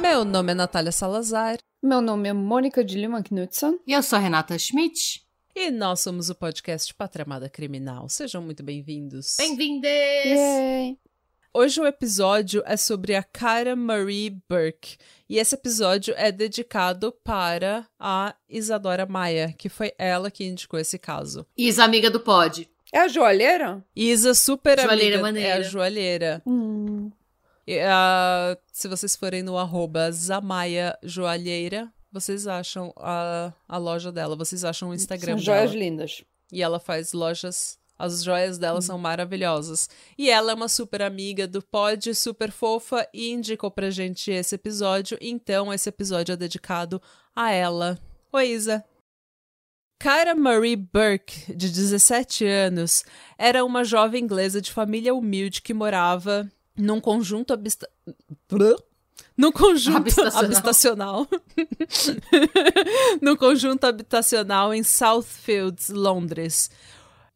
Meu nome é Natália Salazar Meu nome é Mônica de Lima Knudsen. E eu sou a Renata Schmidt. E nós somos o podcast Pátria Amada Criminal. Sejam muito bem-vindos. Bem-vindes! Hoje o episódio é sobre a Cara Marie Burke. E esse episódio é dedicado para a Isadora Maia, que foi ela que indicou esse caso. Isa, amiga do pod. É a joalheira? Isa, super Joalheira amiga, maneira. é a joalheira. Hum. E, ah, se vocês forem no arroba Zamaia Joalheira, vocês acham a, a loja dela, vocês acham o Instagram São joias dela. lindas. E ela faz lojas. As joias dela são maravilhosas. E ela é uma super amiga do pod, super fofa, e indicou pra gente esse episódio. Então, esse episódio é dedicado a ela. Oi, Isa. Cara Marie Burke, de 17 anos, era uma jovem inglesa de família humilde que morava num conjunto habista... Num conjunto Habitacional. habitacional. num conjunto habitacional em Southfields, Londres.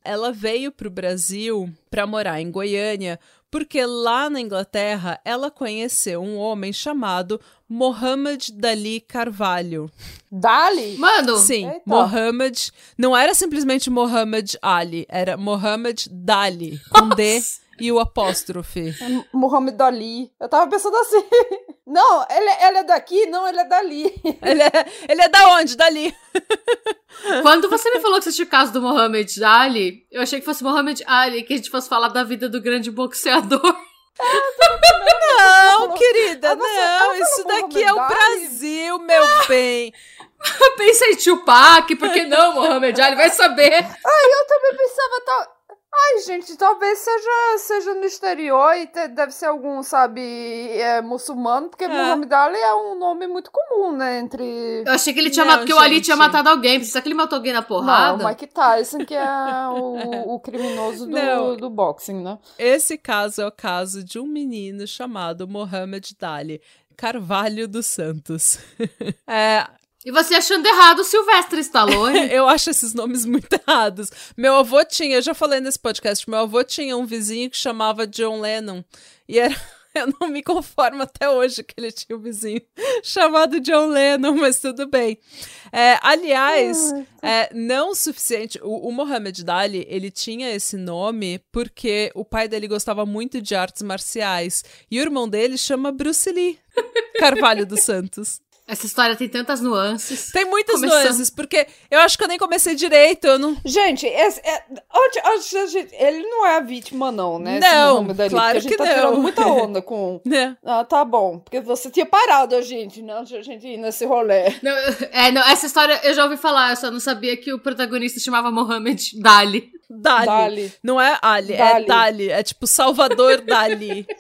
Ela veio para o Brasil para morar em Goiânia porque lá na Inglaterra ela conheceu um homem chamado Mohammed Dali Carvalho. Dali? Mano, Sim, Eita. Mohammed. Não era simplesmente Mohammed Ali, era Mohammed Dali, com D e o apóstrofe. É Muhammad Ali. Eu tava pensando assim. Não, ele, ele é daqui? Não, ele é dali. Ele é, ele é da onde? Dali. quando você me falou que você tinha o caso do Mohamed Ali, eu achei que fosse Mohamed Ali, que a gente fosse falar da vida do grande boxeador. Não, querida, Ah, você- não. Isso daqui é o? Brasil, meu bem. Eu pensei Tupac, por que não, Mohamed Ali? Vai saber. Eu também pensava, tal. Ai, gente, talvez seja, seja no exterior e te- deve ser algum, sabe, é, muçulmano, porque É. Muhammad Ali é um nome muito comum, né, entre... Eu achei que ele tinha Não, matado, porque o Ali tinha matado alguém. Será que ele matou alguém na Não, porrada? o Mike Tyson, que é o, o criminoso Não. do, do boxing, né? Esse caso é o caso de um menino chamado Mohamed Dali Carvalho dos Santos. é, E você achando errado o Sylvester Stallone. eu acho esses nomes muito errados. Meu avô tinha, eu já falei nesse podcast, meu avô tinha um vizinho que chamava John Lennon. E era. Eu não me conformo até hoje que ele tinha um vizinho chamado John Lennon, mas tudo bem. É, aliás, é, não o suficiente. O, o Mohamed Dali, ele tinha esse nome porque o pai dele gostava muito de artes marciais. E o irmão dele chama Bruce Lee Carvalho dos Santos. Essa história tem tantas nuances. Tem muitas Começando. nuances, porque eu acho que eu nem comecei direito, eu não. Gente, esse, é, onde- onde ele não é a vítima, não, né? Não, Muhammad Ali, claro a gente que tá não. tirando muita onda com... Né? Ah, tá bom. Porque você tinha parado a gente, né? A gente ir nesse rolê. Não, é, não, essa história eu já ouvi falar, eu só não sabia que o protagonista chamava Mohamed Dali. Dali. Dali. Não é Ali, é Dali. Dali. É tipo Salvador Dali.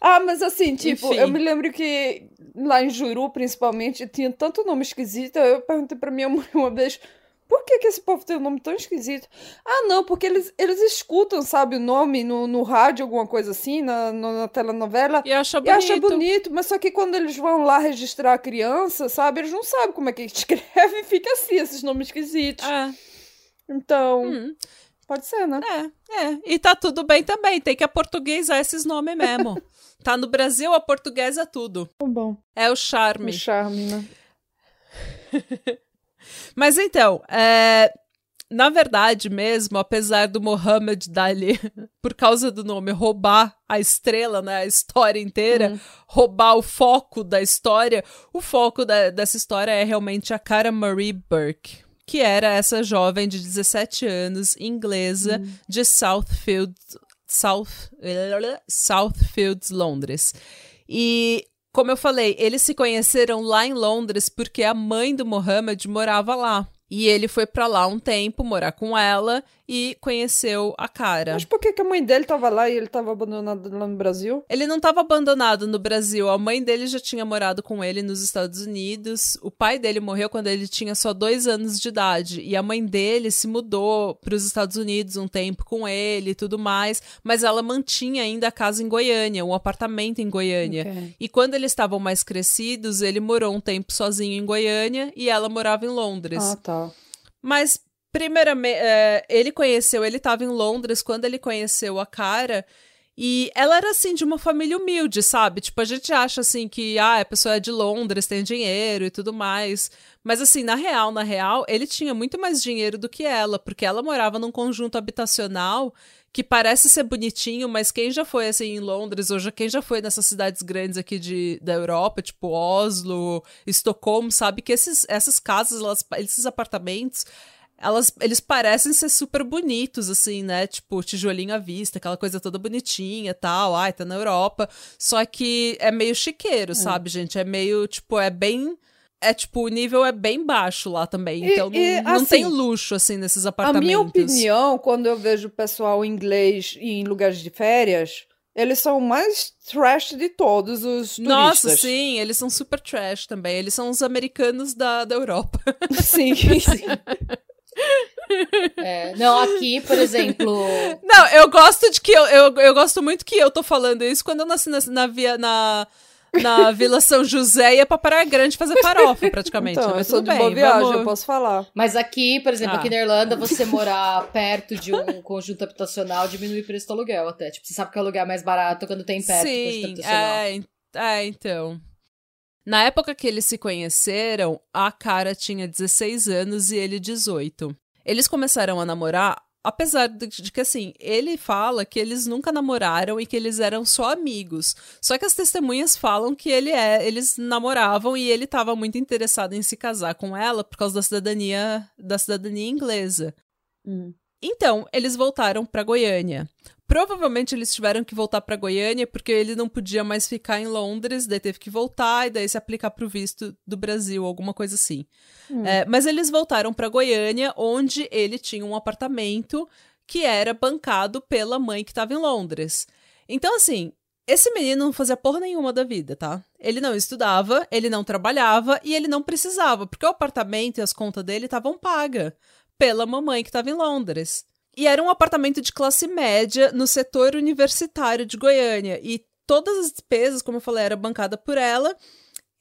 Ah, mas assim, tipo, Enfim. eu me lembro que lá em Juru, principalmente, tinha tanto nome esquisito. Eu perguntei pra minha mãe uma vez. Por que, que esse povo tem um nome tão esquisito? Ah, não, porque eles, eles escutam, sabe, o nome no, no rádio, alguma coisa assim, na, no- na telenovela. E acha E bonito. acha bonito, mas só que quando eles vão lá registrar a criança, sabe, eles não sabem como é que escreve e fica assim, esses nomes esquisitos. É, Então, hum, pode ser, né? é, é. E tá tudo bem também. Tem que aportuguesar esses nomes mesmo. tá no Brasil, a portuguesa é tudo. Tá bom. É o charme. charme, né? Mas então, é, na verdade mesmo, apesar do Mohammed Dali, por causa do nome, roubar a estrela, né, a história inteira, roubar o foco da história, o foco da- dessa história é realmente a Cara Marie Burke, que era essa jovem de 17 anos, inglesa, de Southfield, South, Southfields, Londres. E como eu falei, eles se conheceram lá em Londres porque a mãe do Mohammed morava lá. E ele foi para lá um tempo morar com ela e conheceu a cara. Mas por que, que a mãe dele tava lá e ele tava abandonado lá no Brasil? Ele não estava abandonado no Brasil. A mãe dele já tinha morado com ele nos Estados Unidos. O pai dele morreu quando ele tinha só dois anos de idade. E a mãe dele se mudou para os Estados Unidos um tempo com ele e tudo mais. Mas ela mantinha ainda a casa em Goiânia, um apartamento em Goiânia. Ok. E quando eles estavam mais crescidos, ele morou um tempo sozinho em Goiânia e ela morava em Londres. Ah, tá. Mas, primeiramente, é, ele conheceu, ele estava em Londres quando ele conheceu a cara. E ela era assim, de uma família humilde, sabe? Tipo, a gente acha assim que ah, a pessoa é de Londres, tem dinheiro e tudo mais. Mas assim, na real, na real, ele tinha muito mais dinheiro do que ela, porque ela morava num conjunto habitacional que parece ser bonitinho, mas quem já foi assim em Londres, ou já, quem já foi nessas cidades grandes aqui de, da Europa, tipo Oslo, Estocolmo, sabe que esses, essas casas, elas, esses apartamentos, elas, eles parecem ser super bonitos, assim, né? Tipo, tijolinho à vista, aquela coisa toda bonitinha e tal. Ai, tá na Europa. Só que é meio chiqueiro, sabe, gente? É meio, tipo, é bem. É tipo, o nível é bem baixo lá também. E- Então não, e, não assim, tem luxo, assim, nesses A apartamentos. minha opinião, quando eu vejo o pessoal inglês em lugares de férias, eles são o mais trash de todos os turistas. Nossa, sim, eles são super trash também. Eles são os americanos da, da Europa. Sim, sim. É, não, aqui, por exemplo. Não, eu gosto de que eu, eu, eu gosto muito que eu tô falando isso quando eu nasci na, na, via, na, na Vila São José e ia pra Praia Grande fazer farofa, praticamente. Então, né? eu Mas sou tudo de boa bem, viagem, vamos- eu posso falar. Mas aqui, por exemplo, Ah. aqui na Irlanda, você morar perto de um conjunto habitacional diminui o preço do aluguel até. Tipo, você sabe que o aluguel é mais barato quando tem perto do conjunto Sim, habitacional. é, é, então. Na época que eles se conheceram, a cara tinha 16 anos e ele 18. Eles começaram a namorar, apesar de, que, assim, ele fala que eles nunca namoraram e que eles eram só amigos. Só que as testemunhas falam que ele é, eles namoravam e ele estava muito interessado em se casar com ela por causa da cidadania, da cidadania inglesa. Então, eles voltaram para Goiânia. Provavelmente eles tiveram que voltar para Goiânia porque ele não podia mais ficar em Londres, daí teve que voltar e daí se aplicar pro visto do Brasil, alguma coisa assim. É, mas eles voltaram para Goiânia, onde ele tinha um apartamento que era bancado pela mãe que estava em Londres. Então, assim, esse menino não fazia porra nenhuma da vida, tá? Ele não estudava, ele não trabalhava e ele não precisava, porque o apartamento e as contas dele estavam pagas pela mamãe que estava em Londres. E era um apartamento de classe média no setor universitário de Goiânia. E todas as despesas, como eu falei, era bancada por ela.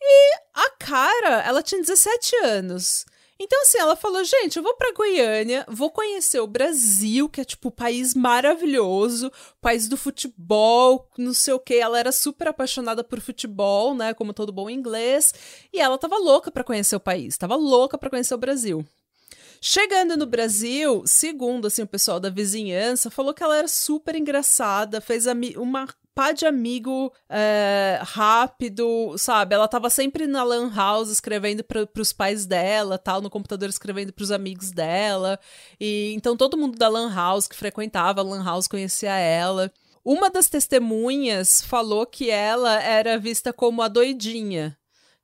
E a cara, ela tinha 17 anos. Então, assim, ela falou: gente, eu vou pra Goiânia, vou conhecer o Brasil, que é tipo o país maravilhoso, país do futebol, não sei o quê. Ela era super apaixonada por futebol, né? Como todo bom inglês. E ela tava louca pra conhecer o país, tava louca pra conhecer o Brasil. Chegando no Brasil, segundo assim, o pessoal da vizinhança, falou que ela era super engraçada, fez uma pá de amigo é, rápido, sabe? Ela tava sempre na lan house escrevendo para pros pais dela, tal, no computador escrevendo pros amigos dela. E então todo mundo da lan house que frequentava a lan house conhecia ela. Uma das testemunhas falou que ela era vista como a doidinha,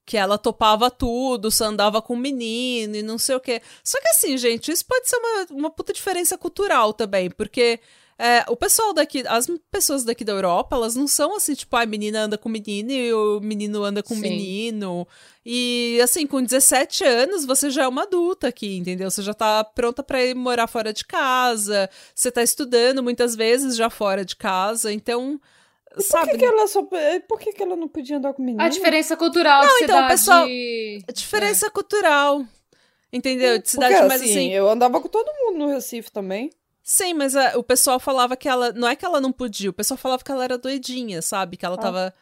que ela topava tudo, só andava com o menino e não sei o quê. Só que assim, gente, isso pode ser uma, uma puta diferença cultural também, porque é, o pessoal daqui, as pessoas daqui da Europa, elas não são assim, tipo, a menina anda com o menino e o menino anda com o Sim. menino. E assim, com 17 anos, você já é uma adulta aqui, entendeu? Você já tá pronta pra ir morar fora de casa, você tá estudando muitas vezes já fora de casa, então. Por sabe? que, que ela só. Por que, que ela não podia andar com menino? A diferença cultural de então, cidade... pessoal, Diferença cultural. Entendeu? De cidade Porque, mais assim, assim. eu andava com todo mundo no Recife também. Sim, mas a- o pessoal falava que ela. Não é que ela não podia, o pessoal falava que ela era doidinha, sabe? Que ela Ah. tava.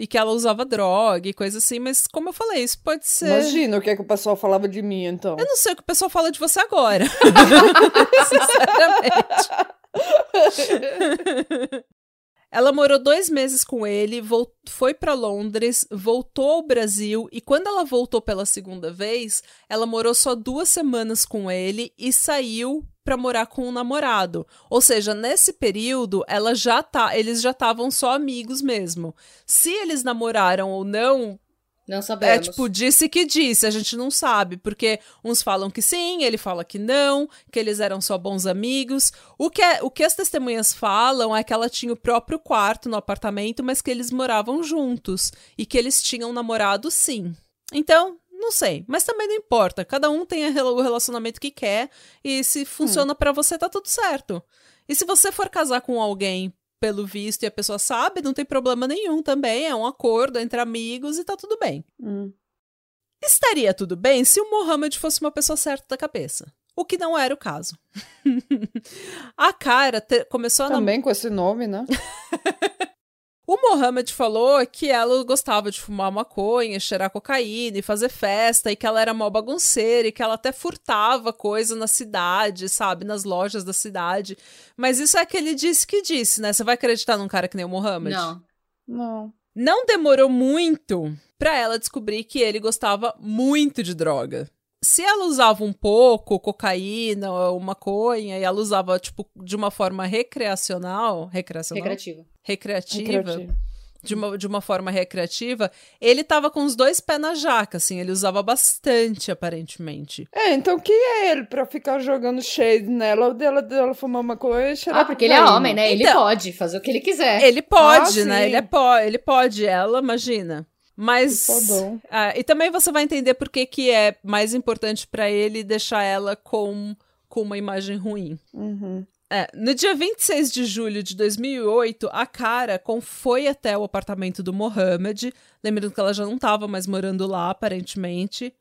E que ela usava droga e coisa assim, mas como eu falei, isso pode ser. Imagina o que, é que o pessoal falava de mim, então. Eu não sei o que o pessoal fala de você agora. Sinceramente. Ela morou dois meses com ele, foi pra Londres, voltou ao Brasil e quando ela voltou pela segunda vez, ela morou só duas semanas com ele e saiu pra morar com o namorado. Ou seja, nesse período, ela já tá, eles já estavam só amigos mesmo. Se eles namoraram ou não, Não sabemos. É tipo, disse que disse, a gente não sabe, porque uns falam que sim, ele fala que não, que eles eram só bons amigos. O que, é, o que as testemunhas falam é que ela tinha o próprio quarto no apartamento, mas que eles moravam juntos e que eles tinham namorado sim. Então, não sei, mas também não importa. Cada um tem o relacionamento que quer e se funciona hum. para você tá tudo certo. E se você for casar com alguém pelo visto e a pessoa sabe, não tem problema nenhum também. É um acordo entre amigos e tá tudo bem. Hum. Estaria tudo bem se o Mohammed fosse uma pessoa certa da cabeça. O que não era o caso. a cara te... começou a. Também com esse nome, né? O Mohammed falou que ela gostava de fumar maconha, cheirar cocaína e fazer festa, e que ela era mó bagunceira, e que ela até furtava coisa na cidade, sabe? Nas lojas da cidade. Mas isso é que ele disse que disse, né? Você vai acreditar num cara que nem o Mohammed? Não. Não. Não demorou muito para ela descobrir que ele gostava muito de droga se ela usava um pouco cocaína ou maconha e ela usava tipo de uma forma recreacional, recreacional, recreativa, recreativa, De uma, de uma forma recreativa, ele tava com os dois pés na jaca, assim, ele usava bastante, aparentemente. É, então quem é ele pra ficar jogando shade nela, dela, dela fumar maconha e cheirar Ah, porque ele é homem, né? Ele então, pode fazer o que ele quiser. Ele pode, ah, né? Ele, é po ele pode, ela, imagina. Mas. Ah, e também você vai entender por que, que é mais importante para ele deixar ela com, com uma imagem ruim. Uhum. É, no dia 26 de julho de 2008, a Cara foi até o apartamento do Mohammed. Lembrando que ela já não estava mais morando lá, aparentemente.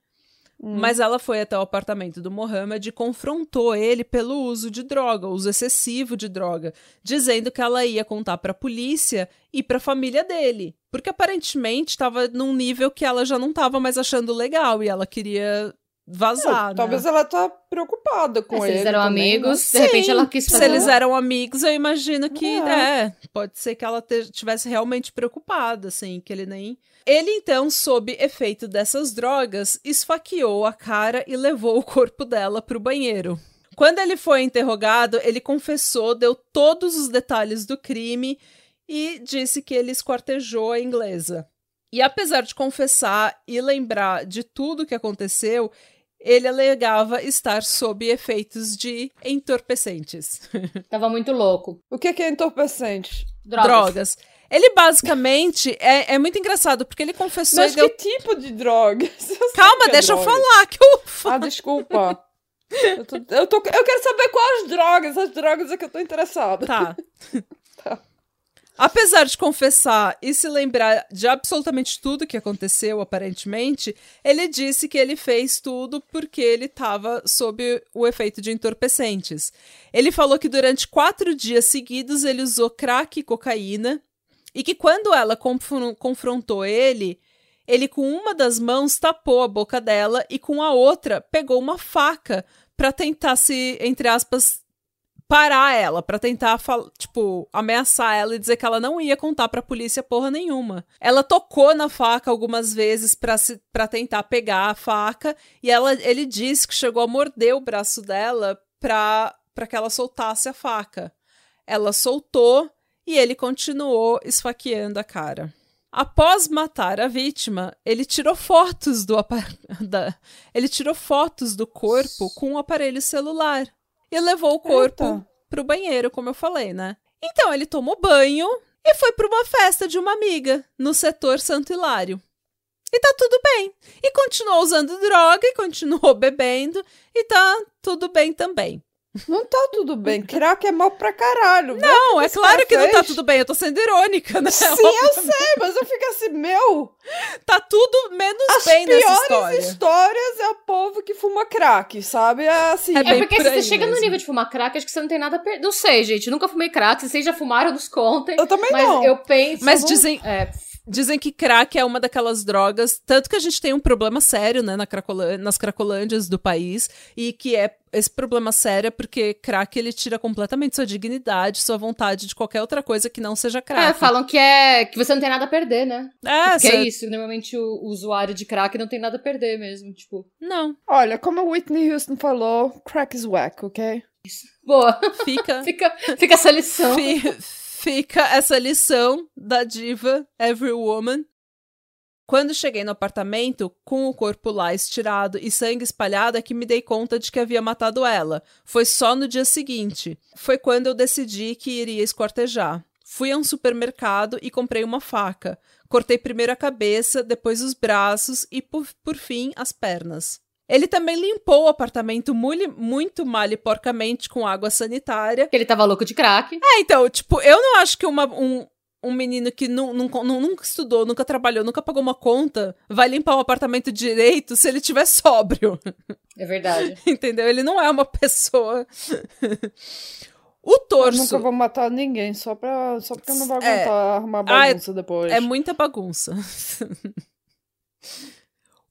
Hum. Mas ela foi até o apartamento do Mohammed e confrontou ele pelo uso de droga, uso excessivo de droga, dizendo que ela ia contar para a polícia e para a família dele, porque aparentemente estava num nível que ela já não estava mais achando legal e ela queria vazar. Não, né? Talvez ela tá preocupada com é, ele. Se eles eram também, amigos, né? de repente ela quis fazer. Se eles eram amigos, eu imagino que, é, é pode ser que ela tivesse realmente preocupada, assim, que ele nem. Ele então, sob efeito dessas drogas, esfaqueou a cara e levou o corpo dela pro banheiro. Quando ele foi interrogado, ele confessou, deu todos os detalhes do crime e disse que ele esquartejou a inglesa. E apesar de confessar e lembrar de tudo que aconteceu, ele alegava estar sob efeitos de entorpecentes. Tava muito louco. O que é entorpecente? Drogas. Drogas. Ele basicamente é, é muito engraçado, porque ele confessou. Mas que deu... tipo de drogas? Calma, é deixa eu falar que eu. Ah, desculpa. eu, tô, eu, tô, eu quero saber quais drogas, as drogas é que eu tô interessada. Tá. Apesar de confessar e se lembrar de absolutamente tudo que aconteceu, aparentemente, ele disse que ele fez tudo porque ele estava sob o efeito de entorpecentes. Ele falou que durante quatro dias seguidos ele usou crack e cocaína e que quando ela confrontou ele, ele com uma das mãos tapou a boca dela e com a outra pegou uma faca para tentar se, entre aspas, parar ela, para tentar, tipo, ameaçar ela e dizer que ela não ia contar pra polícia porra nenhuma. Ela tocou na faca algumas vezes pra, se, tentar pegar a faca e ela, ele disse que chegou a morder o braço dela pra, pra que ela soltasse a faca. Ela soltou e ele continuou esfaqueando a cara. Após matar a vítima, ele tirou fotos do da, ele tirou fotos do corpo com um aparelho celular e levou o corpo Eita. pro banheiro, como eu falei, né? Então ele tomou banho e foi para uma festa de uma amiga no setor Santo Hilário. E tá tudo bem. E continuou usando droga e continuou bebendo e tá tudo bem também. Não tá tudo bem. Crack é mal pra caralho. Não, é claro que fez. não tá tudo bem. Eu tô sendo irônica, né? Sim, eu sei, mas eu fico assim, meu. Tá tudo menos As bem nessa história. As histórias é o povo que fuma crack, sabe? É assim. É, é porque se você chega no nível de fumar crack, acho que você não tem nada a perder. Não sei, gente. Nunca fumei crack. Se vocês já fumaram, nos contem. Eu também mas não. Mas eu penso. Mas dizem. É, Dizem que crack é uma daquelas drogas, tanto que a gente tem um problema sério, né, na Cracolândia, nas cracolândias do país, e que é esse problema sério é porque crack ele tira completamente sua dignidade, sua vontade de qualquer outra coisa que não seja crack. É, falam que é que você não tem nada a perder, né? É, porque cê... é isso, normalmente o, o, usuário de crack não tem nada a perder mesmo, tipo. Não. Olha, como a Whitney Houston falou, crack is whack, ok? Isso. Boa. Fica. fica, fica essa lição. Fica fica essa lição da diva Every Woman. Quando cheguei no apartamento, com o corpo lá estirado e sangue espalhado, é que me dei conta de que havia matado ela. Foi só no dia seguinte. Foi quando eu decidi que iria esquartejar. Fui a um supermercado e comprei uma faca. Cortei primeiro a cabeça, depois os braços e, por, por fim, as pernas. Ele também limpou o apartamento muito, muito mal e porcamente com água sanitária. Ele tava louco de crack. É, então, tipo, eu não acho que uma, um, um menino que nu, nu, nu, nunca estudou, nunca trabalhou, nunca pagou uma conta, vai limpar um apartamento direito se ele tiver sóbrio. É verdade. Entendeu? Ele não é uma pessoa. o torso. Eu nunca vou matar ninguém, só, pra, só porque eu não vou aguentar é. arrumar bagunça ah, depois. É muita bagunça.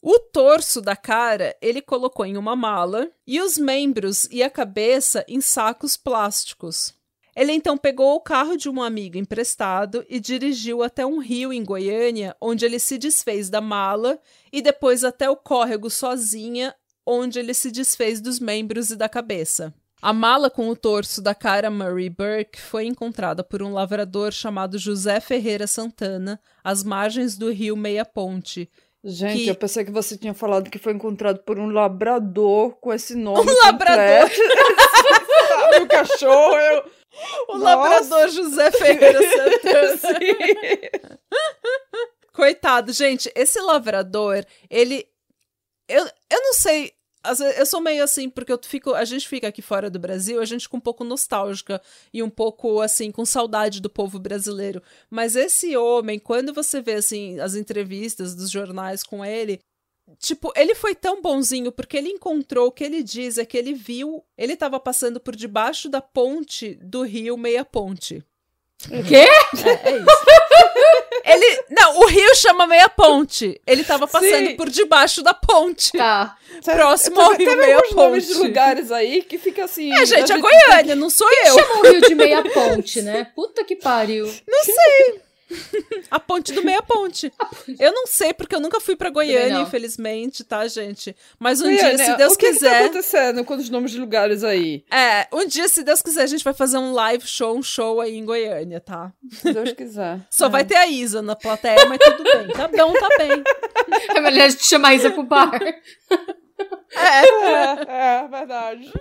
O torso da cara ele colocou em uma mala e os membros e a cabeça em sacos plásticos. Ele então pegou o carro de um amigo emprestado e dirigiu até um rio em Goiânia, onde ele se desfez da mala, e depois até o córrego sozinha, onde ele se desfez dos membros e da cabeça. A mala com o torso da cara Murray Burke foi encontrada por um lavrador chamado José Ferreira Santana, às margens do rio Meia Ponte, Gente, que... eu pensei que você tinha falado que foi encontrado por um labrador com esse nome. Um labrador! o cachorro, eu... O Nossa. labrador José Ferreira Santana. Coitado, gente, esse lavrador, ele. Eu, eu não sei eu sou meio assim, porque eu fico, a gente fica aqui fora do Brasil, a gente fica um pouco nostálgica e um pouco assim, com saudade do povo brasileiro. Mas esse homem, quando você vê assim as entrevistas dos jornais com ele, Tipo, ele foi tão bonzinho porque ele encontrou o que ele diz é que ele viu, ele estava passando por debaixo da ponte do rio Meia Ponte. O quê? É, é isso. Ele. Não, o rio chama Meia Ponte. Ele tava passando Sim. por debaixo da ponte. Tá. Próximo ao rio Meia Ponte. nomes de lugares aí que fica assim. É, gente, a, Goiânia, não sou Quem eu. chama o rio de Meia Ponte, né? Puta que pariu. Não sei. A ponte do meia ponte. Eu não sei, porque eu nunca fui pra Goiânia, infelizmente, tá, gente? Mas um Goiânia, dia, se Deus o que quiser. O que tá acontecendo com os nomes de lugares aí? É, um dia, se Deus quiser, a gente vai fazer um live show, um show aí em Goiânia, tá? Se Deus quiser. Só é. vai ter a Isa na plateia, mas tudo bem. Tá bom, tá bem. É melhor a gente chamar a Isa pro bar. É, é, é verdade.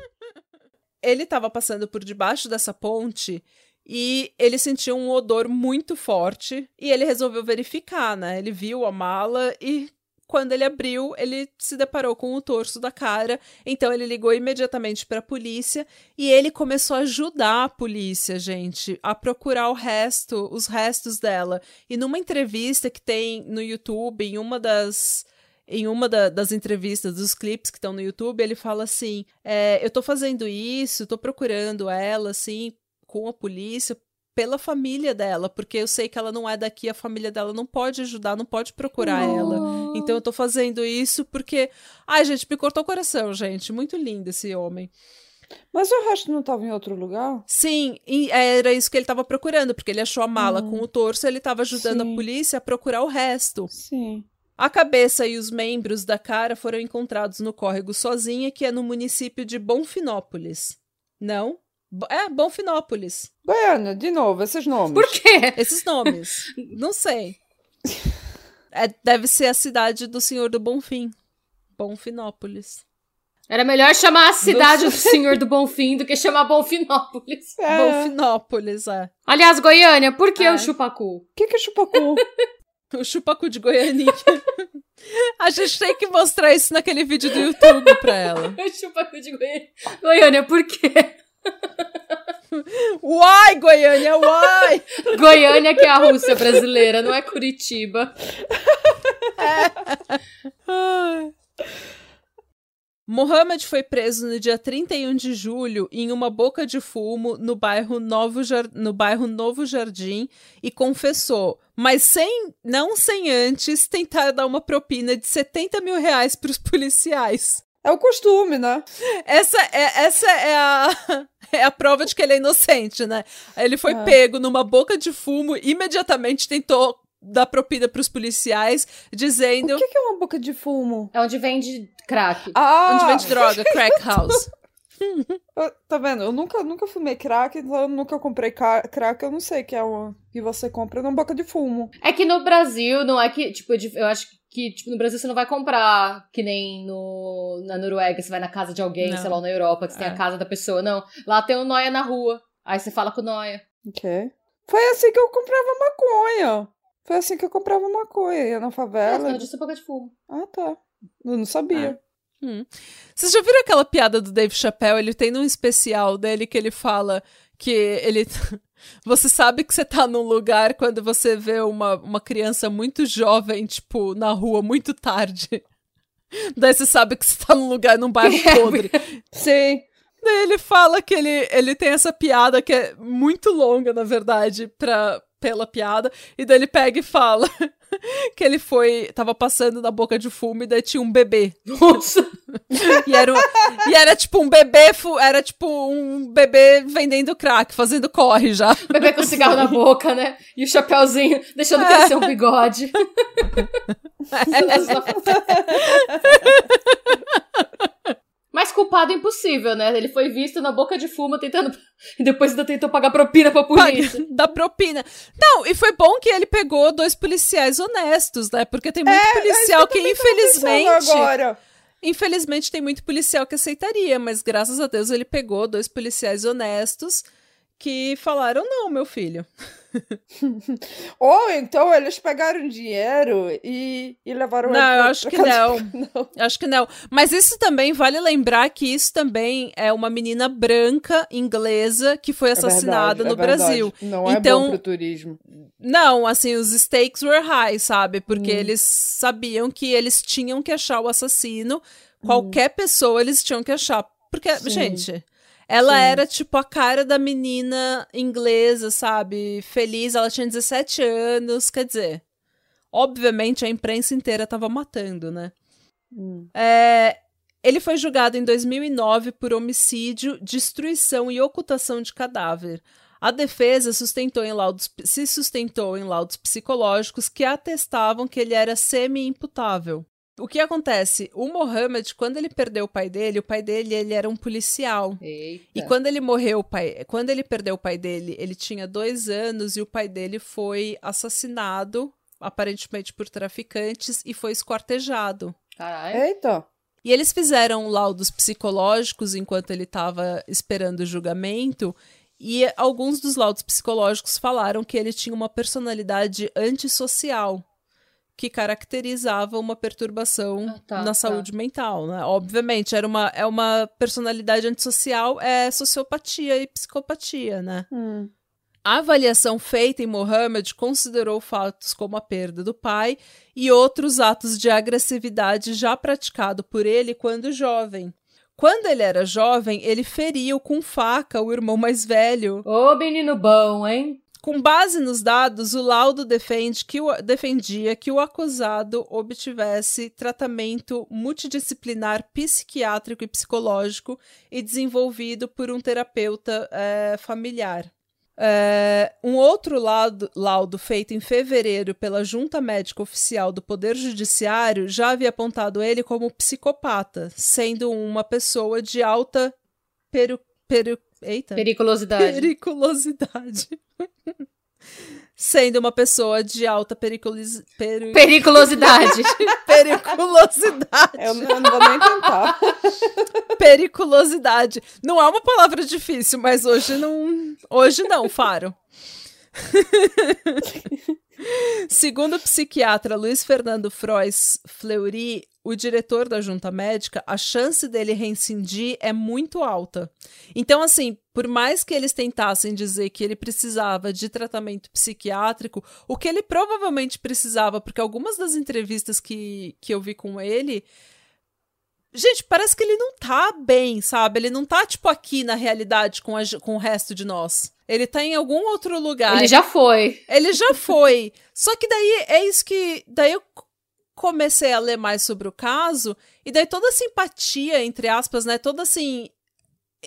Ele tava passando por debaixo dessa ponte e ele sentiu um odor muito forte e ele resolveu verificar, né? Ele viu a mala e quando ele abriu, ele se deparou com o torso da cara. Então ele ligou imediatamente para a polícia e ele começou a ajudar a polícia, gente, a procurar o resto, os restos dela. E numa entrevista que tem no YouTube, em uma das em uma da, das entrevistas, dos clipes que estão no YouTube, ele fala assim: é, Eu tô fazendo isso, tô procurando ela, assim, com a polícia pela família dela, porque eu sei que ela não é daqui, a família dela não pode ajudar, não pode procurar ela. Então eu tô fazendo isso porque. Ai, gente, me cortou o coração, gente. Muito lindo esse homem. Mas o resto não estava em outro lugar? Sim, era isso que ele estava procurando, porque ele achou a mala com o torso, ele estava ajudando Sim. a polícia a procurar o resto. Sim. A cabeça e os membros da cara foram encontrados no córrego Sozinha, que é no município de Bonfinópolis. Não? É, Bonfinópolis. Goiânia, de novo, esses nomes. Por quê? Esses nomes. Não sei. É, deve ser a cidade do Senhor do Bonfim. Bonfinópolis. Era melhor chamar a cidade do, do Senhor do Bonfim do que chamar Bonfinópolis. É. Bonfinópolis, é. Aliás, Goiânia, por que é. o chupacu? O que, que é chupacu? o chupacu de Goiânia. A gente tem que mostrar isso naquele vídeo do YouTube pra ela. o chupacu de Goiânia. Goiânia, por quê? Uai, Goiânia, uai! Goiânia que é a Rússia brasileira, não é Curitiba. É. Mohamed foi preso no dia 31 de julho em uma boca de fumo no bairro Novo, Jar... no bairro Novo Jardim e confessou, mas sem não sem antes tentar dar uma propina de 70 mil reais para os policiais. É o costume, né? Essa é, essa é, a, é a prova de que ele é inocente, né? Ele foi é. pego numa boca de fumo, imediatamente tentou dar propina para os policiais, dizendo. O que, que, é uma boca de fumo? É onde vende crack. Ah! Onde vende droga, crack house. Eu- Tá vendo? Eu nunca, nunca fumei crack, então eu nunca comprei crack, eu não sei que é o que você compra na boca de fumo. É que no Brasil, não é que, tipo, de- eu acho que, tipo, no Brasil você não vai comprar que nem no, na Noruega, você vai na casa de alguém, Não. sei lá, na Europa, que você tem É. a casa da pessoa. Não, lá tem um noia na rua. Aí você fala com o noia. Ok. Foi assim que eu comprava maconha. Foi assim que eu comprava maconha. Ia na É, favela. não, de boca de fumo. Ah, tá. Eu não sabia. Hum. Vocês já viram aquela piada do Dave Chappelle? Ele tem num especial dele que ele fala que ele. Você sabe que você tá num lugar quando você vê uma, uma criança muito jovem, tipo, na rua muito tarde. Daí você sabe que você tá num lugar, num bairro podre. Sim. Daí ele fala que ele, ele tem essa piada que é muito longa, na verdade, pra, pela piada. E daí ele pega e fala que ele foi. Tava passando na boca de fumo e daí tinha um bebê. Nossa. E era, um- e era tipo um bebê, era tipo um bebê vendendo crack, fazendo corre já. Bebê com cigarro na boca, né? E o chapéuzinho, deixando crescer um bigode. Mas culpado impossível, né? Ele foi visto na boca de fumo tentando. E depois ainda tentou pagar propina pra polícia. da propina. Não, e foi bom que ele pegou dois policiais honestos, né? Porque tem muito policial que, infelizmente. Pensando agora. Infelizmente tem muito policial que aceitaria, mas graças a Deus ele pegou dois policiais honestos que falaram: não, meu filho. Ou então eles pegaram dinheiro e, e levaram Não, eu acho que casa- não. Acho que não. Mas isso também vale lembrar que isso também é uma menina branca inglesa que foi É assassinada verdade, no é. Brasil. Não é Então- bom pro turismo. Não, assim, os stakes were high, sabe? Porque Hum. eles sabiam que eles tinham que achar o assassino. Qualquer pessoa eles tinham que achar. Porque, Hum. Sim. gente, ela Sim. era tipo a cara da menina inglesa, sabe? Feliz, ela tinha 17 anos, quer dizer. Obviamente a imprensa inteira tava matando, né? Hum. É, ele foi julgado em 2009 por homicídio, destruição e ocultação de cadáver. A defesa sustentou em laudos, se sustentou em laudos psicológicos que atestavam que ele era semi-imputável. O que acontece? O Mohammed, quando ele perdeu o pai dele, o pai dele ele era um policial. Eita. E quando ele morreu, o pai, quando ele perdeu o pai dele, ele tinha dois anos e o pai dele foi assassinado, aparentemente por traficantes, e foi esquartejado. Caralho. Eita. E eles fizeram laudos psicológicos enquanto ele estava esperando o julgamento. E alguns dos laudos psicológicos falaram que ele tinha uma personalidade antissocial, que caracterizava uma perturbação Ah, tá, na tá. saúde mental, né? Obviamente, era uma, é uma personalidade antissocial, é sociopatia e psicopatia, né? Hum. A avaliação feita em Mohammed considerou fatos como a perda do pai e outros atos de agressividade já praticado por ele quando jovem. Quando ele era jovem, ele feriu com faca o irmão mais velho. Ô, menino bom, hein? Com base nos dados, o laudo defende que o- defendia que o acusado obtivesse tratamento multidisciplinar psiquiátrico e psicológico e desenvolvido por um terapeuta eh, familiar. É, um outro laudo, laudo feito em fevereiro pela Junta Médica Oficial do Poder Judiciário já havia apontado ele como psicopata, sendo uma pessoa de alta peru, peru, eita, Periculosidade. periculosidade. Sendo uma pessoa de alta periculis, peru, Periculosidade. periculosidade. Eu, não- eu não vou nem tentar. Periculosidade. Não é uma palavra difícil, mas hoje não. Hoje não, Faro. Segundo o psiquiatra Luiz Fernando Frois Fleury, o diretor da junta médica, a chance dele reincidir é muito alta. Então, assim, por mais que eles tentassem dizer que ele precisava de tratamento psiquiátrico, o que ele provavelmente precisava, porque algumas das entrevistas que, que eu vi com ele, Gente, parece que ele não tá bem, sabe? Ele não tá, tipo, aqui na realidade com, a com o resto de nós. Ele tá em algum outro lugar. Ele já foi. Ele já foi. Só que daí é isso que. Daí eu comecei a ler mais sobre o caso, e daí toda a simpatia, entre aspas, né? Toda assim.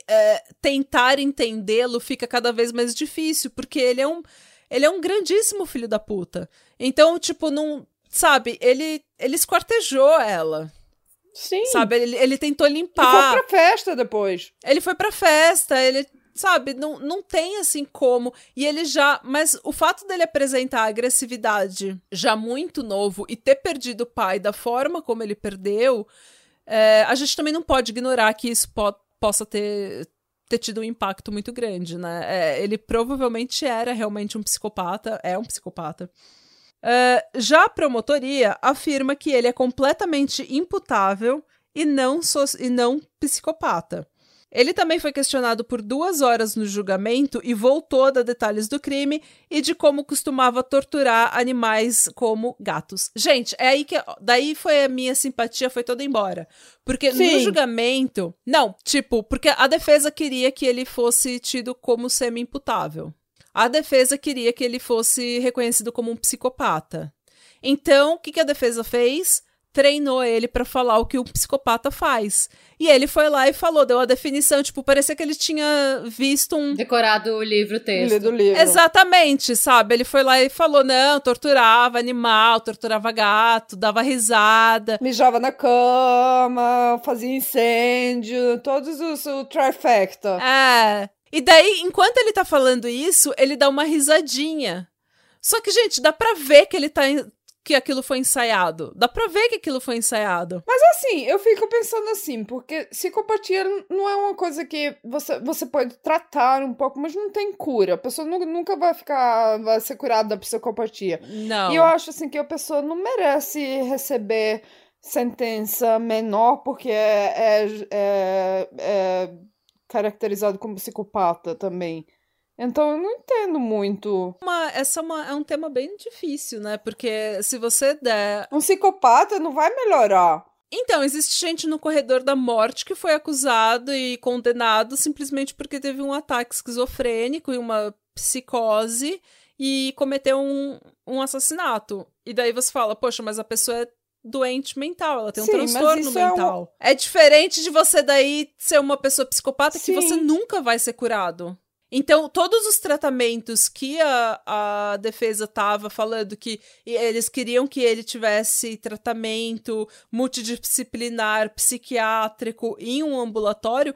é, tentar entendê-lo fica cada vez mais difícil, porque ele é um. Ele é um grandíssimo filho da puta. Então, tipo, não. Sabe, ele, ele esquartejou ela. Sim. Sabe? Ele, ele tentou limpar. foi pra festa depois. Ele foi pra festa, ele, sabe, não, não tem assim como. E ele já. Mas o fato dele apresentar agressividade já muito novo e ter perdido o pai da forma como ele perdeu, é, a gente também não pode ignorar que isso po possa ter. Ter tido um impacto muito grande, né? É, ele provavelmente era realmente um psicopata, é um psicopata. É, já a promotoria afirma que ele é completamente imputável e não, so e não psicopata. Ele também foi questionado por duas horas no julgamento e voltou a dar detalhes do crime e de como costumava torturar animais como gatos. Gente, é aí que daí foi a minha simpatia foi toda embora, porque no Sim. julgamento, não, tipo, porque a defesa queria que ele fosse tido como semi-imputável. A defesa queria que ele fosse reconhecido como um psicopata. Então, o que, que a defesa fez? Treinou ele pra falar o que um psicopata faz. E ele foi lá e falou, deu a definição, tipo, parecia que ele tinha visto um. Decorado o livro, o texto. Ele do livro. Exatamente, sabe? Ele foi lá e falou: não, torturava animal, torturava gato, dava risada. Mijava na cama, fazia incêndio, todos os o trifecta. É. E daí, enquanto ele tá falando isso, ele dá uma risadinha. Só que, gente, dá pra ver que ele tá. Que aquilo foi ensaiado. Dá pra ver que aquilo foi ensaiado. Mas assim, eu fico pensando assim, porque psicopatia não é uma coisa que você, você pode tratar um pouco, mas não tem cura. A pessoa nu- nunca vai ficar, vai ser curada da psicopatia. Não. E eu acho assim que a pessoa não merece receber sentença menor porque é, é, é, é caracterizado como psicopata também. Então eu não entendo muito. Uma- essa é, uma- é um tema bem difícil, né? Porque se você der Um psicopata não vai melhorar. Então, existe gente no corredor da morte que foi acusado e condenado simplesmente porque teve um ataque esquizofrênico e uma psicose e cometeu um, um assassinato. E daí você fala, poxa, mas a pessoa é doente mental, ela tem um Sim, transtorno isso é um- mental. É, diferente de você daí ser uma pessoa psicopata que Sim. você nunca vai ser curado. Então, todos os tratamentos que a, a defesa estava falando que eles queriam que ele tivesse tratamento multidisciplinar, psiquiátrico em um ambulatório,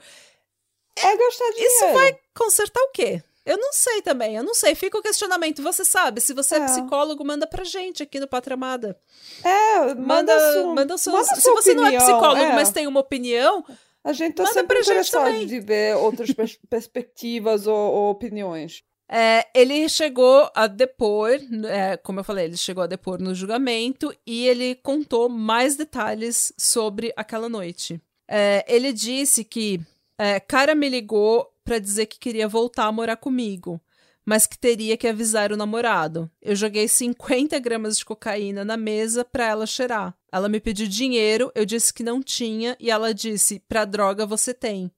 É gastar dinheiro. isso vai consertar o quê? Eu não sei também, eu não sei. Fica o questionamento. Você sabe, se você é, É. psicólogo, manda pra gente aqui no Patramada. É, Manda, manda, sua, manda seus. manda se sua você não é opinião, psicólogo, é. mas tem uma opinião, A gente tá manda sempre interessado de ver outras pers- perspectivas ou, ou opiniões. É, ele chegou a depor, é, como eu falei, ele chegou a depor no julgamento e ele contou mais detalhes sobre aquela noite. É, ele disse que é, cara me ligou pra dizer que queria voltar a morar comigo, mas que teria que avisar o namorado. Eu joguei 50 gramas de cocaína na mesa pra ela cheirar. Ela me pediu dinheiro, eu disse que não tinha e ela disse: pra droga você tem.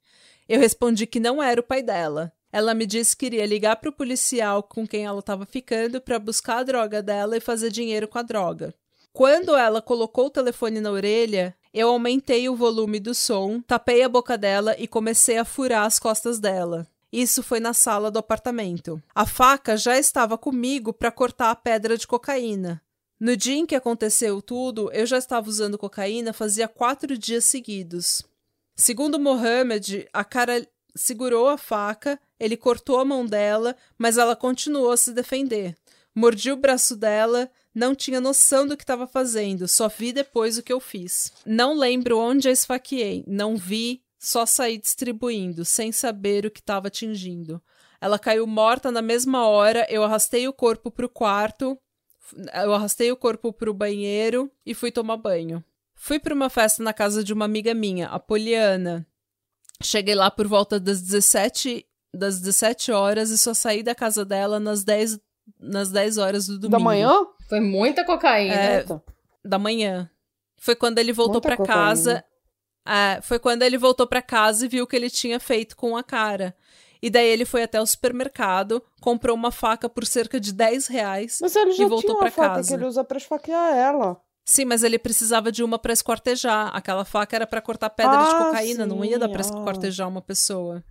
Eu respondi que não era o pai dela. Ela me disse que iria ligar pro policial com quem ela estava ficando para buscar a droga dela e fazer dinheiro com a droga. Quando ela colocou o telefone na orelha, eu aumentei o volume do som, tapei a boca dela e comecei a furar as costas dela. Isso foi na sala do apartamento. A faca já estava comigo para cortar a pedra de cocaína. No dia em que aconteceu tudo, eu já estava usando cocaína fazia quatro dias seguidos. Segundo Mohammed, a cara segurou a faca, ele cortou a mão dela, mas ela continuou a se defender. Mordi o braço dela, não tinha noção do que estava fazendo, só vi depois o que eu fiz. Não lembro onde a esfaqueei, não vi, só saí distribuindo, sem saber o que estava atingindo. Ela caiu morta na mesma hora, eu arrastei o corpo para o quarto, eu arrastei o corpo para o banheiro e fui tomar banho. Fui para uma festa na casa de uma amiga minha, a Poliana. Cheguei lá por volta das 17, das 17 horas e só saí da casa dela nas 10, nas 10 horas do domingo. Da manhã? Foi muita cocaína. É. Da manhã. Foi quando ele voltou cocaína. casa. É, foi quando ele voltou pra casa e viu o que ele tinha feito com a cara. E daí ele foi até o supermercado, comprou uma faca por cerca de 10 reais. Mas ele E já voltou tinha uma pra faca casa. que ele usa pra esfaquear ela. Sim, mas ele precisava de uma pra esquartejar. Aquela faca era pra cortar pedra de Ah, cocaína, não ia dar pra sim, ah. esquartejar uma pessoa.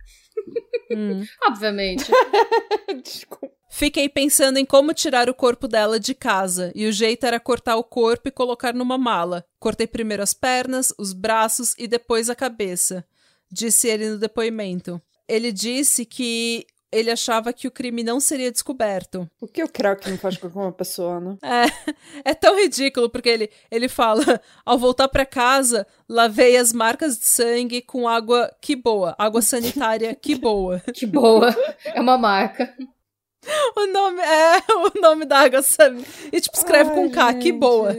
Hum. Obviamente. Desculpa. Fiquei pensando em como tirar o corpo dela de casa, e o jeito era cortar o corpo e colocar numa mala. Cortei primeiro as pernas, os braços e depois a cabeça, disse ele no depoimento. Ele disse que ele achava que o crime não seria descoberto. O que o crack não faz com uma pessoa, né? É, é tão ridículo, porque ele, ele fala: ao voltar para casa, lavei as marcas de sangue com água que boa, água sanitária que boa. Que boa. É uma marca. O nome é o nome da água sanitária. E tipo, escreve Ai, com K, que gente. boa.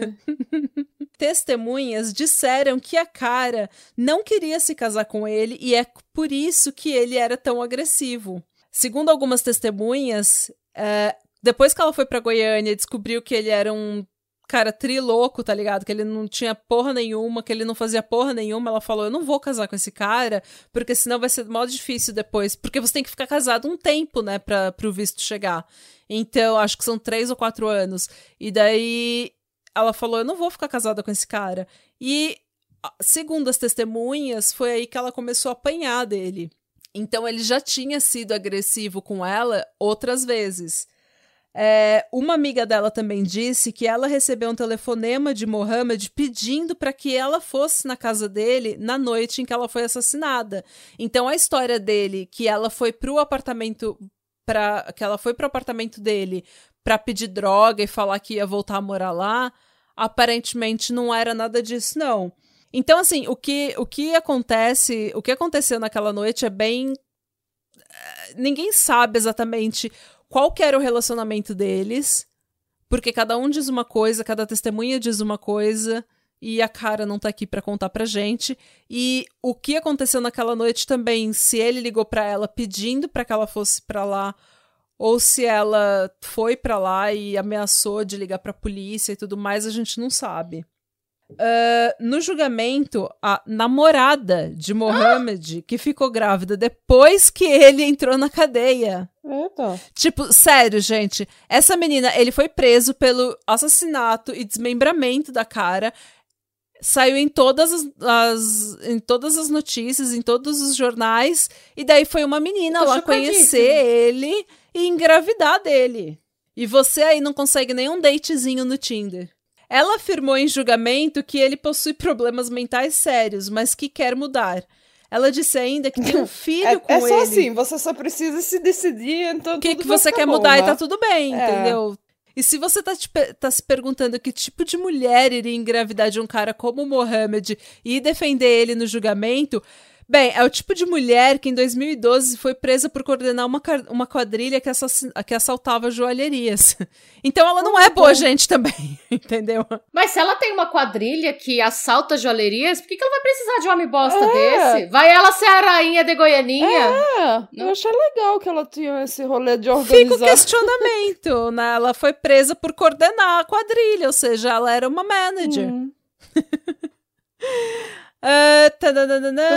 Testemunhas disseram que a cara não queria se casar com ele e é por isso que ele era tão agressivo. Segundo algumas testemunhas, é, depois que ela foi pra Goiânia e descobriu que ele era um cara triloco, tá ligado? Que ele não tinha porra nenhuma, que ele não fazia porra nenhuma, ela falou: Eu não vou casar com esse cara, porque senão vai ser mó difícil depois. Porque você tem que ficar casado um tempo, né, pra, pro visto chegar. Então, acho que são três ou quatro anos. E daí ela falou: Eu não vou ficar casada com esse cara. E, segundo as testemunhas, foi aí que ela começou a apanhar dele. Então, ele já tinha sido agressivo com ela outras vezes. É, uma amiga dela também disse que ela recebeu um telefonema de Mohammed pedindo para que ela fosse na casa dele na noite em que ela foi assassinada. Então a história dele que ela foi pro apartamento para que ela foi pro apartamento dele para pedir droga e falar que ia voltar a morar lá, aparentemente não era nada disso não. Então assim, o que o que acontece, o que aconteceu naquela noite é bem ninguém sabe exatamente qual que era o relacionamento deles, porque cada um diz uma coisa, cada testemunha diz uma coisa, e a cara não tá aqui para contar pra gente. E o que aconteceu naquela noite também, se ele ligou para ela pedindo para que ela fosse para lá, ou se ela foi para lá e ameaçou de ligar pra polícia e tudo mais, a gente não sabe. Uh, no julgamento, a namorada de Mohammed, que ficou grávida depois que ele entrou na cadeia. Eita. Tipo, sério, gente. Essa menina, ele foi preso pelo assassinato e desmembramento da cara. Saiu em todas as, as- em todas as notícias, em todos os jornais. E daí foi uma menina Tô lá conhecer ele e engravidar dele. E você aí não consegue nenhum datezinho no Tinder. Ela afirmou em julgamento que ele possui problemas mentais sérios, mas que quer mudar. Ela disse ainda que tem um filho É, com é só ele. assim, você só precisa se decidir, então O que, que você quer bom, mudar e né? tá tudo bem, É. entendeu? E se você tá, te tá se perguntando que tipo de mulher iria engravidar de um cara como o Mohammed e defender ele no julgamento, bem, é o tipo de mulher que em 2012 foi presa por coordenar uma, uma quadrilha que, que assaltava joalherias. Então ela não é boa gente também, entendeu? Mas se ela tem uma quadrilha que assalta joalherias, por que, que ela vai precisar de um homem bosta É. desse? Vai ela ser a rainha de Goianinha? É, Não. eu achei legal que ela tinha esse rolê de Fica o organizar. questionamento, né? Ela foi presa por coordenar a quadrilha, ou seja, ela era uma manager. Hum. Ah.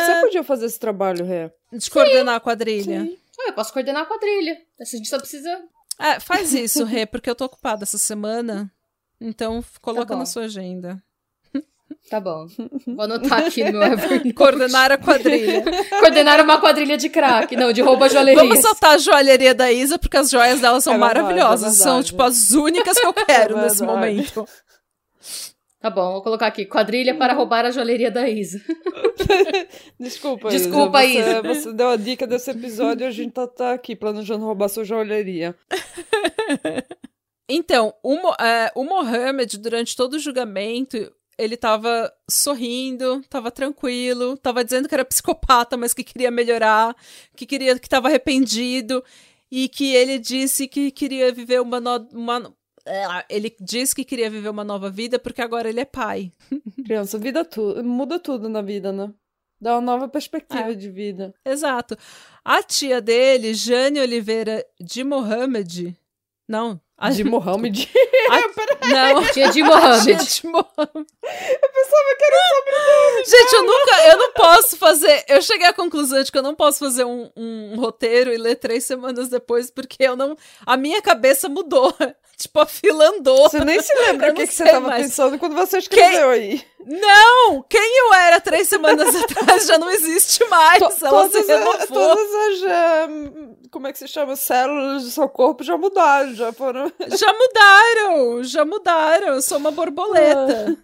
Você podia fazer esse trabalho, Ré. De coordenar a quadrilha. Sim. Ah, eu posso coordenar a quadrilha. A gente só precisa. É, faz isso, Rê, porque eu tô ocupada essa semana. Então, coloca bom. na sua agenda. Tá bom. Vou anotar aqui no meu Evernote. Coordenar a quadrilha. Coordenar uma quadrilha de crack. Não, de rouba joalherias. Vamos soltar a joalheria da Isa, porque as joias dela são É verdade, maravilhosas. é São, tipo, as únicas que eu quero É nesse momento. Tá bom, vou colocar aqui. Quadrilha para roubar a joalheria da Isa. Desculpa, Desculpa, Isa. Isa. Você, você deu a dica desse episódio e a gente tá, tá aqui planejando roubar sua joalheria. Então, o, Mo- é, o Mohammed, durante todo o julgamento, ele tava sorrindo, tava tranquilo, tava dizendo que era psicopata, mas que queria melhorar, que queria que tava arrependido e que ele disse que queria viver uma, no- uma ele disse que queria viver uma nova vida porque agora ele é pai. Criança, vida tu muda tudo na vida, né? Dá uma nova perspectiva É. de vida. Exato. A tia dele, Jane Oliveira de Mohammed, não, A- De Mohammed. a- Não, Tia de Mohammed. Gente, Mohammed. Eu pensava que era um Gente, eu nunca, eu não posso fazer. Eu cheguei à conclusão de que eu não posso fazer um, um roteiro e ler três semanas depois, porque eu não. A minha cabeça mudou. Tipo, a fila andou. Você nem se lembra o que, que você sei tava mais. pensando quando você escreveu aí. Não! Quem eu era três semanas atrás já não existe mais. To- Ela se todas, a- renovou. todas as. eh, como é que se chama? Células do seu corpo já mudaram, já foram. Já mudaram, já mudaram. Eu sou uma borboleta.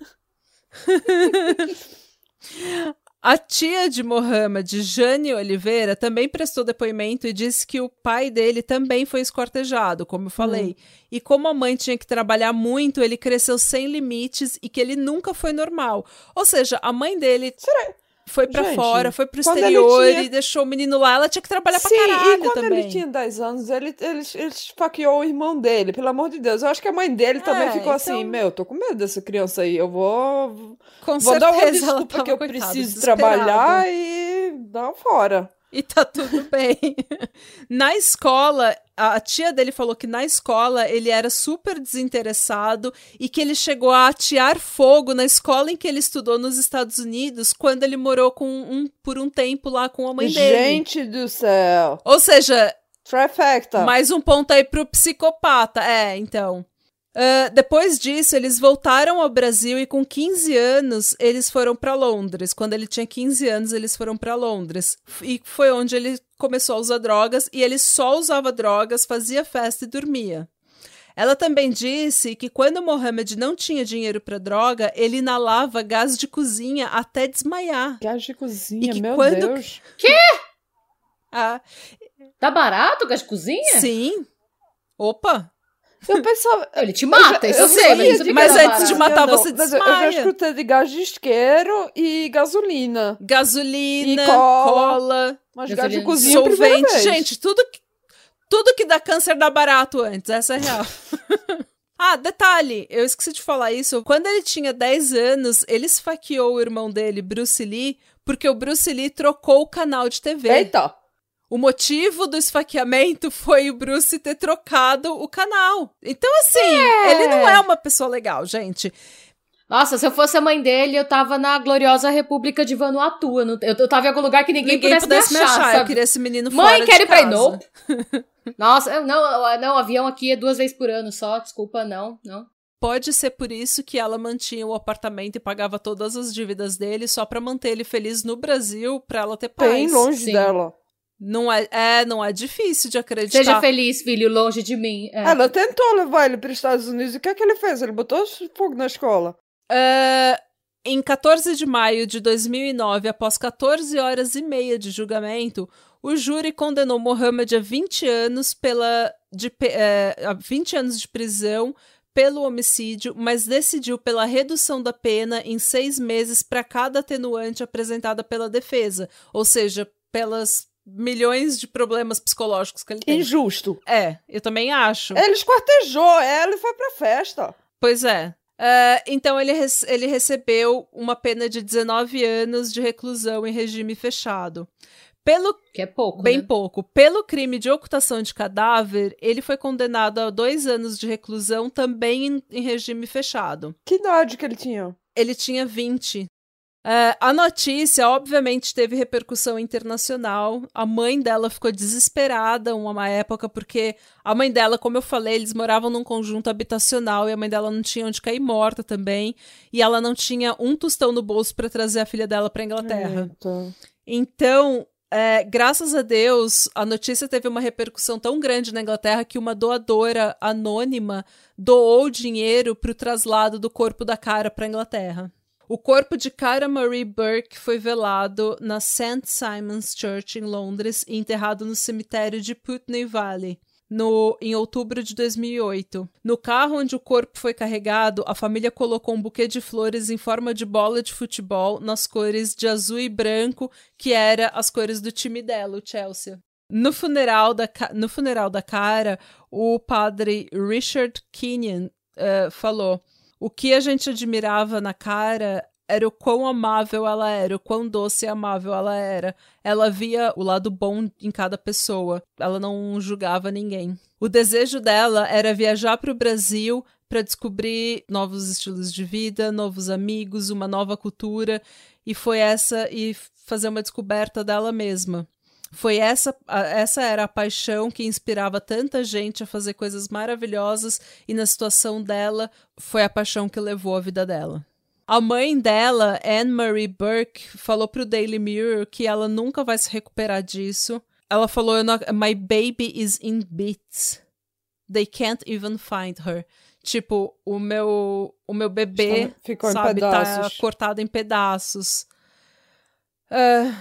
A tia de Mohammed, Jane Oliveira, também prestou depoimento e disse que o pai dele também foi escortejado, como eu falei. E como a mãe tinha que trabalhar muito, ele cresceu sem limites e que ele nunca foi normal. Ou seja, a mãe dele foi pra Gente, fora, foi pro exterior tinha- e deixou o menino lá. Ela tinha que trabalhar Sim, pra caralho e quando também. ele tinha 10 anos, ele, ele, ele esfaqueou o irmão dele, pelo amor de Deus. Eu acho que a mãe dele também É, ficou assim: então- Meu, tô com medo dessa criança aí. Eu vou. Com vou dar uma certeza desculpa que eu coitada, preciso trabalhar e dar fora. E tá tudo bem. na escola, a tia dele falou que na escola ele era super desinteressado e que ele chegou a atear fogo na escola em que ele estudou nos Estados Unidos quando ele morou com um, por um tempo lá com a mãe dele. Gente do céu. Ou seja, Trifecta. mais um ponto aí pro psicopata. É, então. Ah, depois disso, eles voltaram ao Brasil e com 15 anos eles foram para Londres. Quando ele tinha 15 anos, eles foram para Londres. E foi onde ele começou a usar drogas e ele só usava drogas, fazia festa e dormia. Ela também disse que quando Mohammed não tinha dinheiro para droga, ele inalava gás de cozinha até desmaiar. Gás de cozinha, E que meu quando- Deus. Ah, Tá barato o gás de cozinha? sim. Opa! Eu pensava. Ele te mata, Eu isso já- eu, sei, mas não que mas antes de matar Eu você mas eu- Eu já desmaia. escutei de gás de isqueiro e gasolina. gasolina, E cola. cola, Mas Gasolina. gás de cozinha solvente. Gente, tudo que, tudo que dá câncer dá barato antes, essa é a real. ah, detalhe, eu esqueci de falar isso. Quando ele tinha 10 anos, ele esfaqueou o irmão dele, Bruce Lee, porque o Bruce Lee trocou o canal de TV. Eita! O motivo do esfaqueamento foi o Bruce ter trocado o canal. Então, assim, ele não é uma pessoa legal, gente. Nossa, se eu fosse a mãe dele, eu tava na gloriosa República de Vanuatu. Eu, não- eu, eu tava em algum lugar que ninguém, Ninguém pudesse, pudesse me me achar, achar. Eu queria esse menino Mãe, fora quero de ir pra. Não. Nossa, não, não, avião aqui é duas vezes por ano só. Desculpa, não, não. Pode ser por isso que ela mantinha o apartamento e pagava todas as dívidas dele só pra manter ele feliz no Brasil, pra ela ter paz. Bem longe sim. dela. Não é, é, não é difícil de acreditar. Seja feliz, filho, longe de mim. É. Ela tentou levar ele para os Estados Unidos. O que é que ele fez? Ele botou fogo na escola. Ah, em 14 de maio de 2009, após 14 horas e meia de julgamento, o júri condenou Mohammed a 20 anos pela de, eh, a 20 anos de prisão pelo homicídio, mas decidiu pela redução da pena em seis meses para cada atenuante apresentada pela defesa, ou seja, pelas milhões de problemas psicológicos que ele tem. Injusto. É, eu também acho. Ele esquartejou ela e foi pra festa. Pois é. É, então ele, rece- ele recebeu uma pena de 19 anos de reclusão em regime fechado. Pelo Que é pouco, bem né? pouco, pelo crime de ocultação de cadáver, ele foi condenado a dois anos de reclusão também em, em regime fechado. Que idade que ele tinha? Ele tinha 20. É, a notícia, obviamente, teve repercussão internacional. A mãe dela ficou desesperada uma época, porque a mãe dela, como eu falei, eles moravam num conjunto habitacional e a mãe dela não tinha onde cair morta também. E ela não tinha um tostão no bolso para trazer a filha dela para Inglaterra. Eita. Então, é, graças a Deus, a notícia teve uma repercussão tão grande na Inglaterra que uma doadora anônima doou dinheiro para o traslado do corpo da cara para a Inglaterra. O corpo de Cara Marie Burke foi velado na St. Simon's Church em Londres e enterrado no cemitério de Putney Valley. No, em outubro de 2008. No carro onde o corpo foi carregado, a família colocou um buquê de flores em forma de bola de futebol nas cores de azul e branco, que era as cores do time dela, o Chelsea. No funeral da, no funeral da cara, o padre Richard Kenyon eh, falou: O que a gente admirava na cara era o quão amável ela era, o quão doce e amável ela era. Ela via o lado bom em cada pessoa. Ela não julgava ninguém. O desejo dela era viajar para o Brasil para descobrir novos estilos de vida, novos amigos, uma nova cultura, e foi essa e fazer uma descoberta dela mesma. Foi essa, essa era a paixão que inspirava tanta gente a fazer coisas maravilhosas e na situação dela foi a paixão que levou a vida dela. A mãe dela, Anne Marie Burke, falou pro Daily Mirror que ela nunca vai se recuperar disso. Ela falou: My baby is in bits. They can't even find her. Tipo, o meu, o meu bebê Ficou sabe, tá cortado em pedaços. Uh,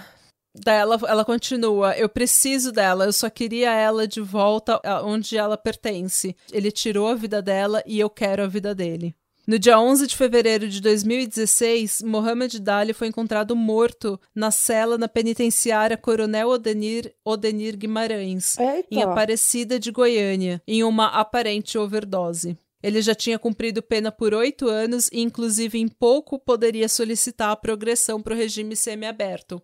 daí ela, ela continua: Eu preciso dela, eu só queria ela de volta onde ela pertence. Ele tirou a vida dela e eu quero a vida dele. No dia 11 de fevereiro de 2016, Mohamed Dali foi encontrado morto na cela na penitenciária Coronel Odenir, Odenir Guimarães, Eita. em Aparecida de Goiânia, em uma aparente overdose. Ele já tinha cumprido pena por oito anos e, inclusive, em pouco poderia solicitar a progressão para o regime semiaberto.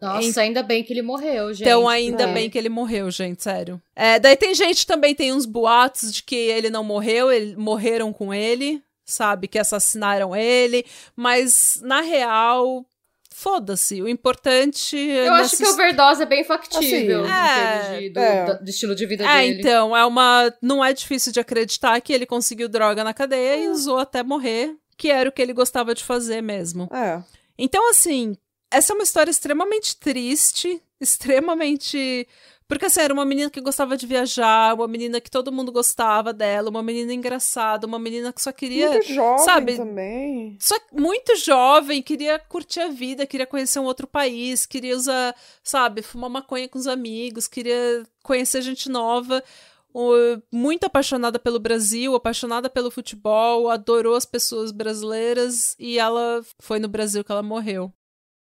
Nossa, ainda bem que ele morreu, gente. Então, ainda É. bem que ele morreu, gente, sério. É, daí tem gente também, tem uns boatos de que ele não morreu, ele, morreram com ele, sabe? Que assassinaram ele, mas na real, foda-se. O importante. Eu acho que a overdose é bem factível Assim, é, de, do, é. do estilo de vida É, dele. então, é uma. Não é difícil de acreditar que ele conseguiu droga na cadeia e usou até morrer, que era o que ele gostava de fazer mesmo. É. Então, assim, essa é uma história extremamente triste, extremamente. Porque, assim, era uma menina que gostava de viajar, uma menina que todo mundo gostava dela, uma menina engraçada, uma menina que só queria. Muito jovem sabe, também. Só muito jovem, queria curtir a vida, queria conhecer um outro país, queria usar, sabe, fumar maconha com os amigos, queria conhecer gente nova. Muito apaixonada pelo Brasil, apaixonada pelo futebol, adorou as pessoas brasileiras e ela foi no Brasil que ela morreu.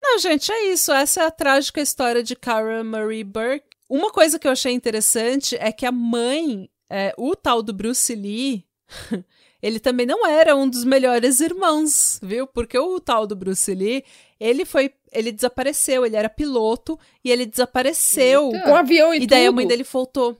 Não, gente, é isso. Essa é a trágica história de Karen Marie Burke. Uma coisa que eu achei interessante é que a mãe, é, o tal do Bruce Lee, ele também não era um dos melhores irmãos, viu? Porque o tal do Bruce Lee, ele foi, ele desapareceu, ele era piloto e ele desapareceu. Eita. Com avião e, E daí a tudo. mãe dele voltou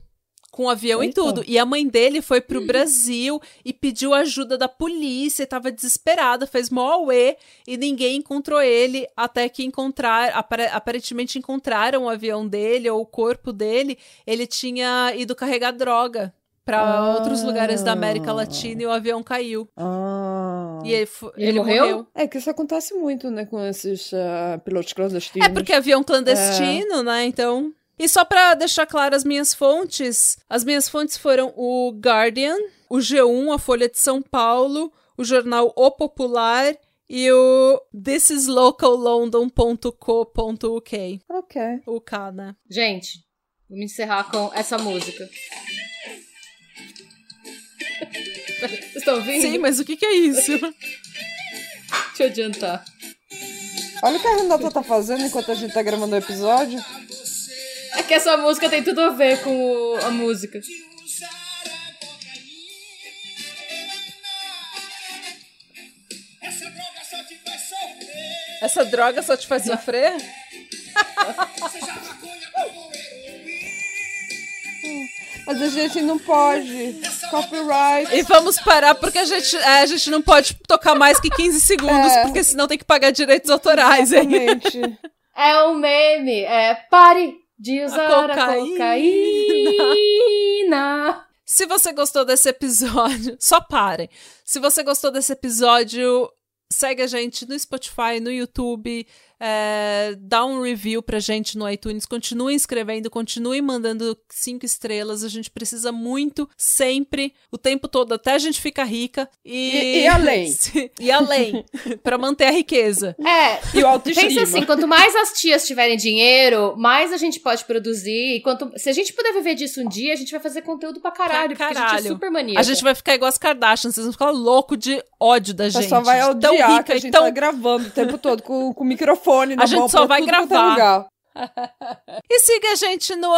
com avião e Eita. tudo. E a mãe dele foi pro Brasil e pediu ajuda da polícia, tava desesperada, fez mó auê e ninguém encontrou ele até que encontrar, apare- aparentemente encontraram o avião dele ou o corpo dele, ele tinha ido carregar droga para Ah. outros lugares da América Latina e o avião caiu. Ah. E ele, fo- Ele morreu? É que isso acontece muito, né, com esses ah, pilotos clandestinos. É porque é avião clandestino, né? Então. E só pra deixar claro as minhas fontes, as minhas fontes foram o Guardian, o G1, a Folha de São Paulo, o jornal O Popular e o thisisLocalLondon.co.uk. Ok. O K, né? Gente, vamos encerrar com essa música. Vocês estão ouvindo? Sim, mas o que, que é isso? Deixa eu adiantar. Olha o que a Renata tá fazendo enquanto a gente tá gravando o episódio. É que essa música tem tudo a ver com o- a música. Essa droga só te faz sofrer? Mas a gente não pode. Copyright. E vamos parar porque a gente, é, a gente não pode tocar mais que 15 segundos, É. porque senão tem que pagar direitos autorais, hein? Exatamente. É um meme, é pare de usar a cocaína. cocaína. Se você gostou desse episódio, só parem. Se você gostou desse episódio, segue a gente no Spotify, no YouTube, é, dá um review pra gente no iTunes, continue escrevendo, continue mandando cinco estrelas. A gente precisa muito, sempre, o tempo todo, até a gente ficar rica. E, E- e além. e além, pra manter a riqueza. É, E o autoestima. pensa assim, quanto mais as tias tiverem dinheiro, mais a gente pode produzir. E quanto, se a gente puder viver disso um dia, a gente vai fazer conteúdo pra caralho, Pra porque a gente é caralho. super maníaca. A gente vai ficar igual as Kardashians, vocês vão ficar louco de ódio da gente. pessoal vai de tão odiar rica que a gente tão tá gravando o tempo todo com, com o microfone na A gente mão só vai é gravar. E siga a gente no,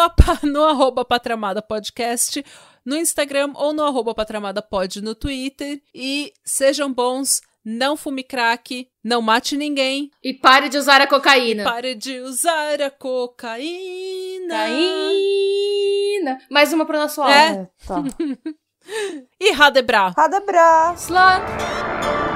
no arroba Patramada Podcast, no Instagram ou no arroba Patramada Pod no Twitter. E sejam bons, não fume crack, não mate ninguém, E pare de usar a cocaína. pare de usar a cocaína. Cocaína. Mais uma pro nosso álbum. É. É, tá. E Radebra. Radebra. Slut.